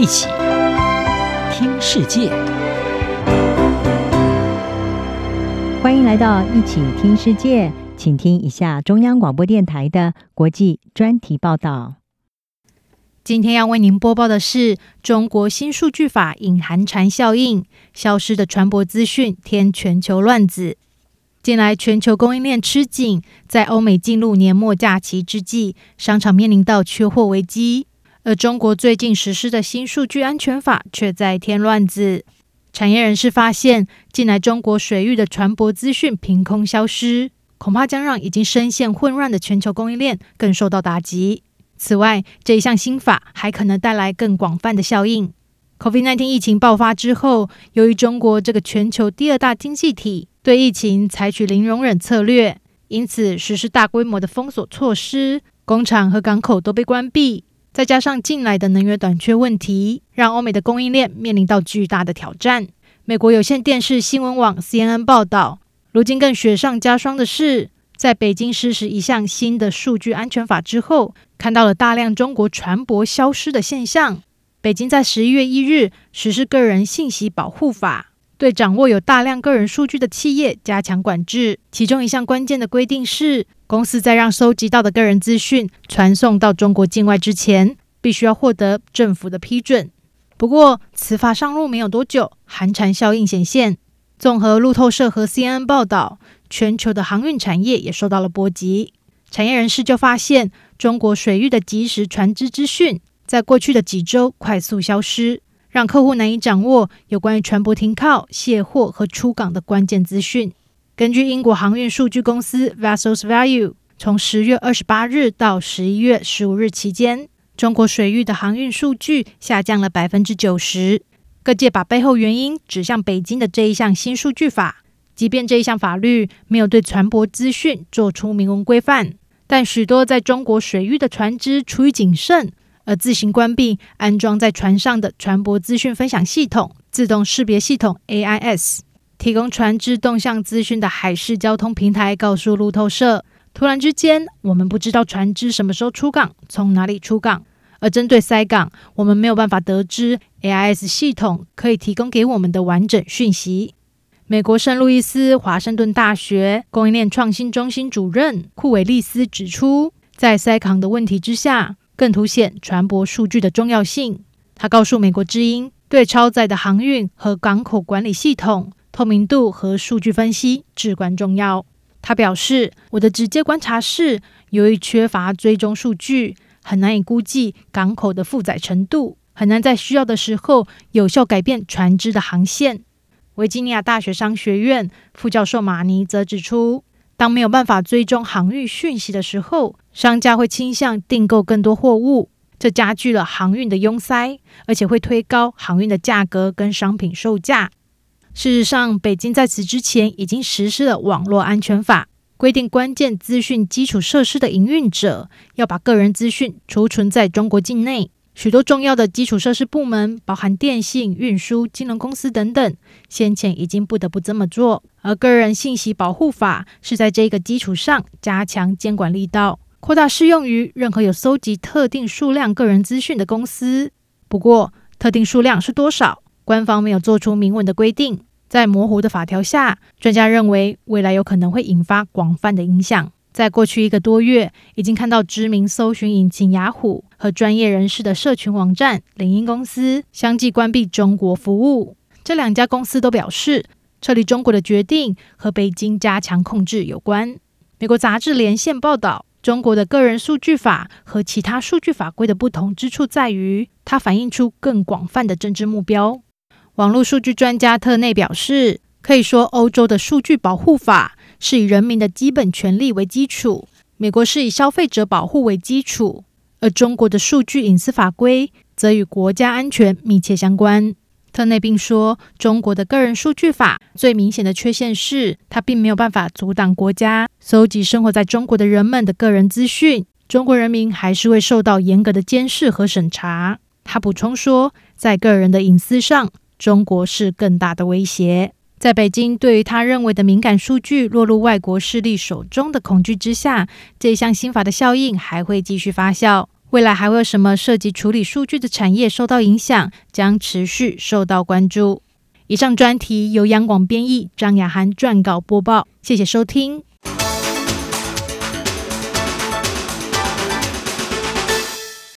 一起听世界，欢迎来到一起听世界，请听一下中央广播电台的国际专题报道。今天要为您播报的是中国新数据法隐含蝉效应，消失的船舶资讯添全球乱子。近来全球供应链吃紧，在欧美进入年末假期之际，商场面临到缺货危机。而中国最近实施的新数据安全法却在添乱子。产业人士发现，近来中国水域的船舶资讯凭空消失，恐怕将让已经深陷混乱的全球供应链更受到打击。此外，这一项新法还可能带来更广泛的效应。COVID-19 疫情爆发之后，由于中国这个全球第二大经济体对疫情采取零容忍策略，因此实施大规模的封锁措施，工厂和港口都被关闭。再加上近来的能源短缺问题，让欧美的供应链面临到巨大的挑战。美国有线电视新闻网 CNN 报道，如今更雪上加霜的是，在北京实施一项新的数据安全法之后，看到了大量中国船舶消失的现象。北京在十一月一日实施个人信息保护法，对掌握有大量个人数据的企业加强管制。其中一项关键的规定是，公司在让收集到的个人资讯传送到中国境外之前，必须要获得政府的批准。不过，此法上路没有多久，寒蝉效应显现。综合路透社和 CNN 报道，全球的航运产业也受到了波及。产业人士就发现，中国水域的即时船只资讯在过去的几周快速消失，让客户难以掌握有关于船舶停靠、卸货和出港的关键资讯。根据英国航运数据公司 Vessels Value，从十月二十八日到十一月十五日期间，中国水域的航运数据下降了百分之九十。各界把背后原因指向北京的这一项新数据法。即便这一项法律没有对船舶资讯做出明文规范，但许多在中国水域的船只出于谨慎而自行关闭安装在船上的船舶资讯分享系统——自动识别系统 AIS。提供船只动向资讯的海事交通平台告诉路透社：“突然之间，我们不知道船只什么时候出港，从哪里出港。而针对塞港，我们没有办法得知 AIS 系统可以提供给我们的完整讯息。”美国圣路易斯华盛顿大学供应链创新中心主任库韦利斯指出，在塞港的问题之下，更凸显船舶数据的重要性。他告诉美国之音：“对超载的航运和港口管理系统。”透明度和数据分析至关重要。他表示：“我的直接观察是，由于缺乏追踪数据，很难以估计港口的负载程度，很难在需要的时候有效改变船只的航线。”维吉尼亚大学商学院副教授马尼则指出，当没有办法追踪航运讯息的时候，商家会倾向订购更多货物，这加剧了航运的拥塞，而且会推高航运的价格跟商品售价。事实上，北京在此之前已经实施了网络安全法，规定关键资讯基础设施的营运者要把个人资讯储存在中国境内。许多重要的基础设施部门，包含电信、运输、金融公司等等，先前已经不得不这么做。而个人信息保护法是在这个基础上加强监管力道，扩大适用于任何有搜集特定数量个人资讯的公司。不过，特定数量是多少？官方没有做出明文的规定，在模糊的法条下，专家认为未来有可能会引发广泛的影响。在过去一个多月，已经看到知名搜寻引擎雅虎和专业人士的社群网站领英公司相继关闭中国服务。这两家公司都表示，撤离中国的决定和北京加强控制有关。美国杂志连线报道。中国的个人数据法和其他数据法规的不同之处在于，它反映出更广泛的政治目标。网络数据专家特内表示，可以说欧洲的数据保护法是以人民的基本权利为基础，美国是以消费者保护为基础，而中国的数据隐私法规则与国家安全密切相关。特内并说，中国的个人数据法最明显的缺陷是，它并没有办法阻挡国家搜集生活在中国的人们的个人资讯。中国人民还是会受到严格的监视和审查。他补充说，在个人的隐私上，中国是更大的威胁。在北京对于他认为的敏感数据落入外国势力手中的恐惧之下，这项新法的效应还会继续发酵。未来还会有什么涉及处理数据的产业受到影响，将持续受到关注。以上专题由央广编译，张雅涵撰稿播报，谢谢收听。